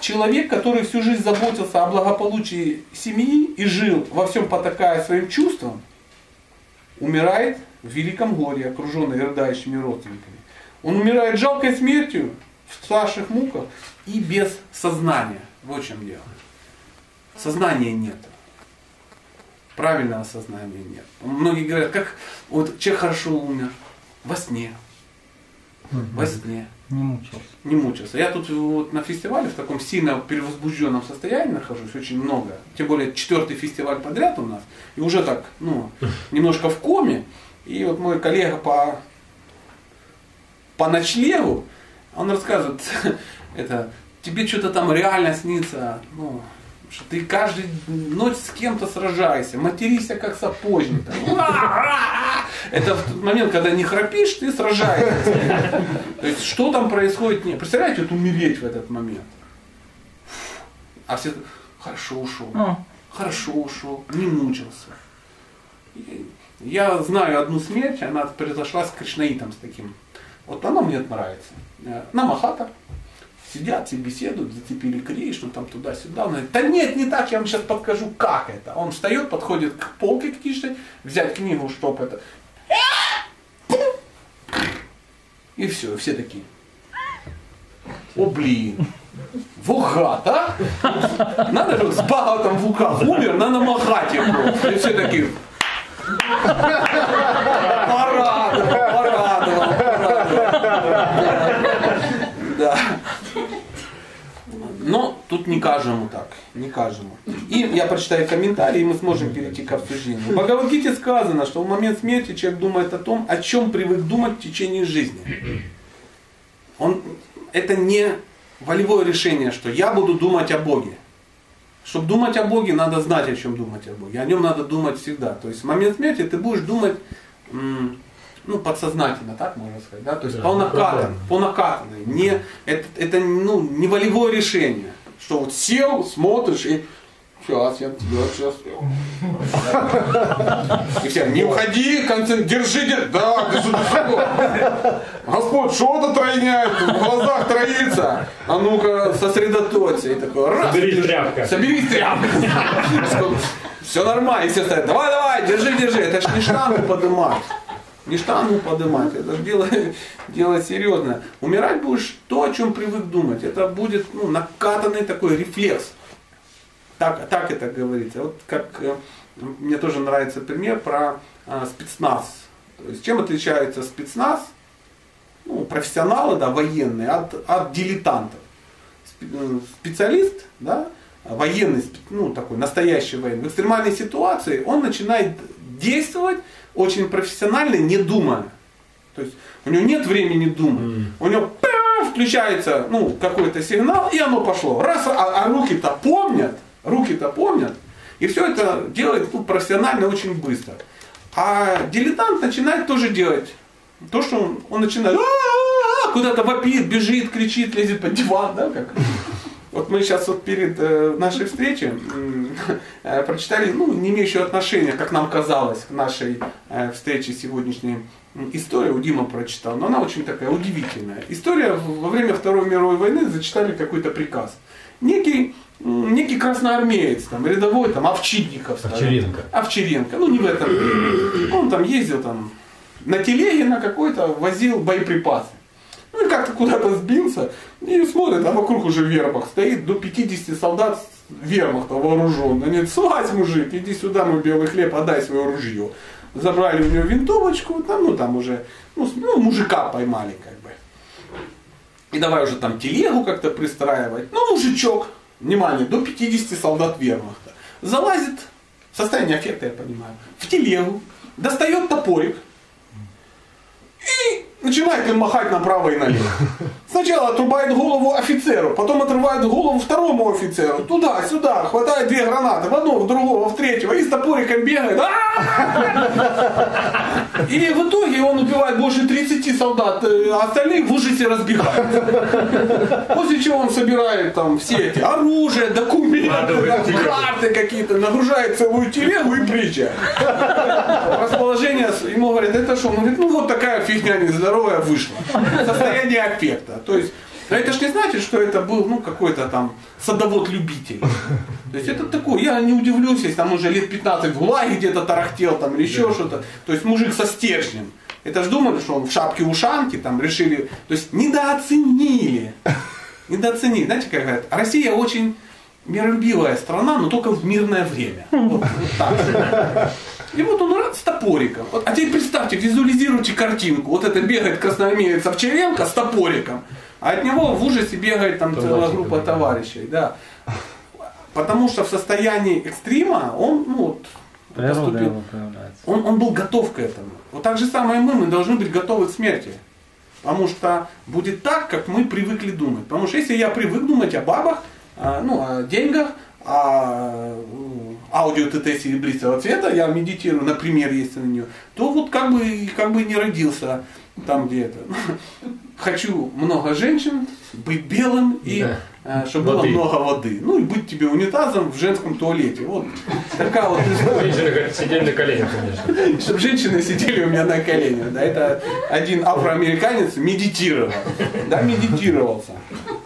человек, который всю жизнь заботился о благополучии семьи и жил во всем потакая своим чувствам, умирает в великом горе, окруженный рыдающими родственниками. Он умирает жалкой смертью, в страшных муках и без сознания. Вот в чем дело. Сознания нет. Правильного сознания нет. Многие говорят, как вот человек хорошо умер во сне. Во сне. Не мучился. Не мучился. Я тут вот на фестивале в таком сильно перевозбужденном состоянии нахожусь, очень много. Тем более четвертый фестиваль подряд у нас. И уже так, ну, немножко в коме. И вот мой коллега по, по ночлегу, он рассказывает, это, тебе что-то там реально снится, ну, что ты каждую ночь с кем-то сражаешься, материшься как сапожник. Там. Это в тот момент, когда не храпишь, ты сражаешься. То есть, что там происходит? Не. Представляете, вот умереть в этот момент. А все хорошо ушел, А. хорошо ушел, не мучился. Я знаю одну смерть, она произошла с Кришнаитом, с таким. Вот она мне нравится. На Махата сидят, все беседуют, зацепили Кришну, там туда-сюда. Он говорит, да нет, не так, я вам сейчас покажу, как это. Он встает, подходит к полке к Кришне, взять книгу, чтоб это. И все, все такие. О, блин. Вугат, а? Надо же с багатом вука умер, на намахате просто. И все такие. Порадовал, порадовал, порадовал. Да. Но тут не каждому так, не каждому. И я прочитаю комментарии, и мы сможем перейти к обсуждению. В Бхагавадгите сказано, что в момент смерти человек думает о том, о чем привык думать в течение жизни. Он, это не волевое решение, что я буду думать о Боге. Чтобы думать о Боге, надо знать, о чем думать о Боге. О нем надо думать всегда. То есть в момент смерти ты будешь думать ну, подсознательно, так можно сказать, да? То есть Да, по накатанной, накатанно. по накатанной. Не, это, это ну, не волевое решение. Что вот сел, смотришь и сейчас я, я сейчас. И все, не уходи, концент... держи, держи. Да, держи, держи. Господь, что это тройняет? В глазах троится. А ну-ка, сосредоточься. И такой, раз. Держи. тряпка. Соберись, тряпка. Все нормально. И все стоят, давай, давай, держи, держи. Это ж не штангу поднимать. Не штангу поднимать. Это же дело, дело серьезное. Умирать будешь то, о чем привык думать. Это будет ну, накатанный такой рефлекс. Так, так это говорится. Вот как э, мне тоже нравится пример про э, спецназ. То есть чем отличается спецназ, ну, профессионалы, да, военные, от, от дилетантов. Э, Специалист, да, военный, ну, такой настоящий военный, в экстремальной ситуации он начинает действовать очень профессионально, не думая. То есть у него нет времени думать. Мгм. У него включается ну, какой-то сигнал, и оно пошло. Раз, а, а руки-то помнят, руки-то помнят. И все это делает ну, профессионально очень быстро. А дилетант начинает тоже делать. То, что он, он начинает куда-то вопит, бежит, кричит, лезет под диван, да, как. Вот мы сейчас вот перед э, нашей встречей э, прочитали, ну, не имеющую отношения, как нам казалось, к нашей э, встрече сегодняшней м, историю, у Дима прочитал, но она очень такая удивительная. История во время Второй мировой войны зачитали какой-то приказ. Некий, некий красноармеец, там, рядовой, там, Овчинников. Овчаренко. Овчаренко, ну не в этом. Он там ездил там на телеге на какой-то, возил боеприпасы. Ну как-то куда-то сбился и смотрит, а вокруг уже вермахт стоит, до 50 солдат вермахта вооружен. Они говорят, слазь, мужик, иди сюда, мой белый хлеб, отдай свое ружье. Забрали у него винтовочку, там, ну там уже, ну, ну, мужика поймали как бы. И давай уже там телегу как-то пристраивать. Ну, мужичок, внимание, до 50 солдат вермахта. Залазит, состояние аффекта я понимаю, в телегу, достает топорик и начинает им махать направо и налево. Сначала отрубает голову офицеру, потом отрывает голову второму офицеру. Туда, сюда, хватает две гранаты, в одного, в другого, в третьего, и с топориком бегает. И в итоге он убивает больше 30 солдат, а остальные в ужасе разбегаются. После чего он собирает там все эти оружие, документы, карты какие-то, нагружает целую телегу и приезжает. Расположение, ему говорят, это что? Он говорит, ну вот такая фигня нездоровая вышла. Состояние аффекта. То есть Но это же не значит, что это был ну, какой-то там садовод-любитель. То есть это такой, я не удивлюсь, если там уже лет 15 в лаге где-то тарахтел там или еще что-то. То есть мужик со стержнем. Это же думали, что он в шапке-ушанке там решили, то есть недооценили. Недооценили. Знаете, как говорят, Россия очень миролюбивая страна, но только в мирное время. Вот, вот так. И вот он с топориком. Вот, а теперь представьте, визуализируйте картинку. Вот это бегает красноармеец Овчаренко с топориком, а от него в ужасе бегает там целая группа товарищей. Да. Потому что в состоянии экстрима он, ну вот, Природа поступил. Он, он был готов к этому. Вот так же самое мы, мы должны быть готовы к смерти. Потому что будет так, как мы привыкли думать. Потому что если я привык думать о бабах, а, ну, о деньгах, о аудио ТТ серебристого цвета, я медитирую, например, если на нее, то вот как бы, как бы не родился там где это. Хочу много женщин, быть белым и Да. чтобы было Воды. много воды. Ну и быть тебе унитазом в женском туалете. Вот такая вот история. Женщины говорят, сидели на коленях, конечно. Чтобы женщины сидели у меня на коленях. Да, это один афроамериканец медитировал. Да, медитировался.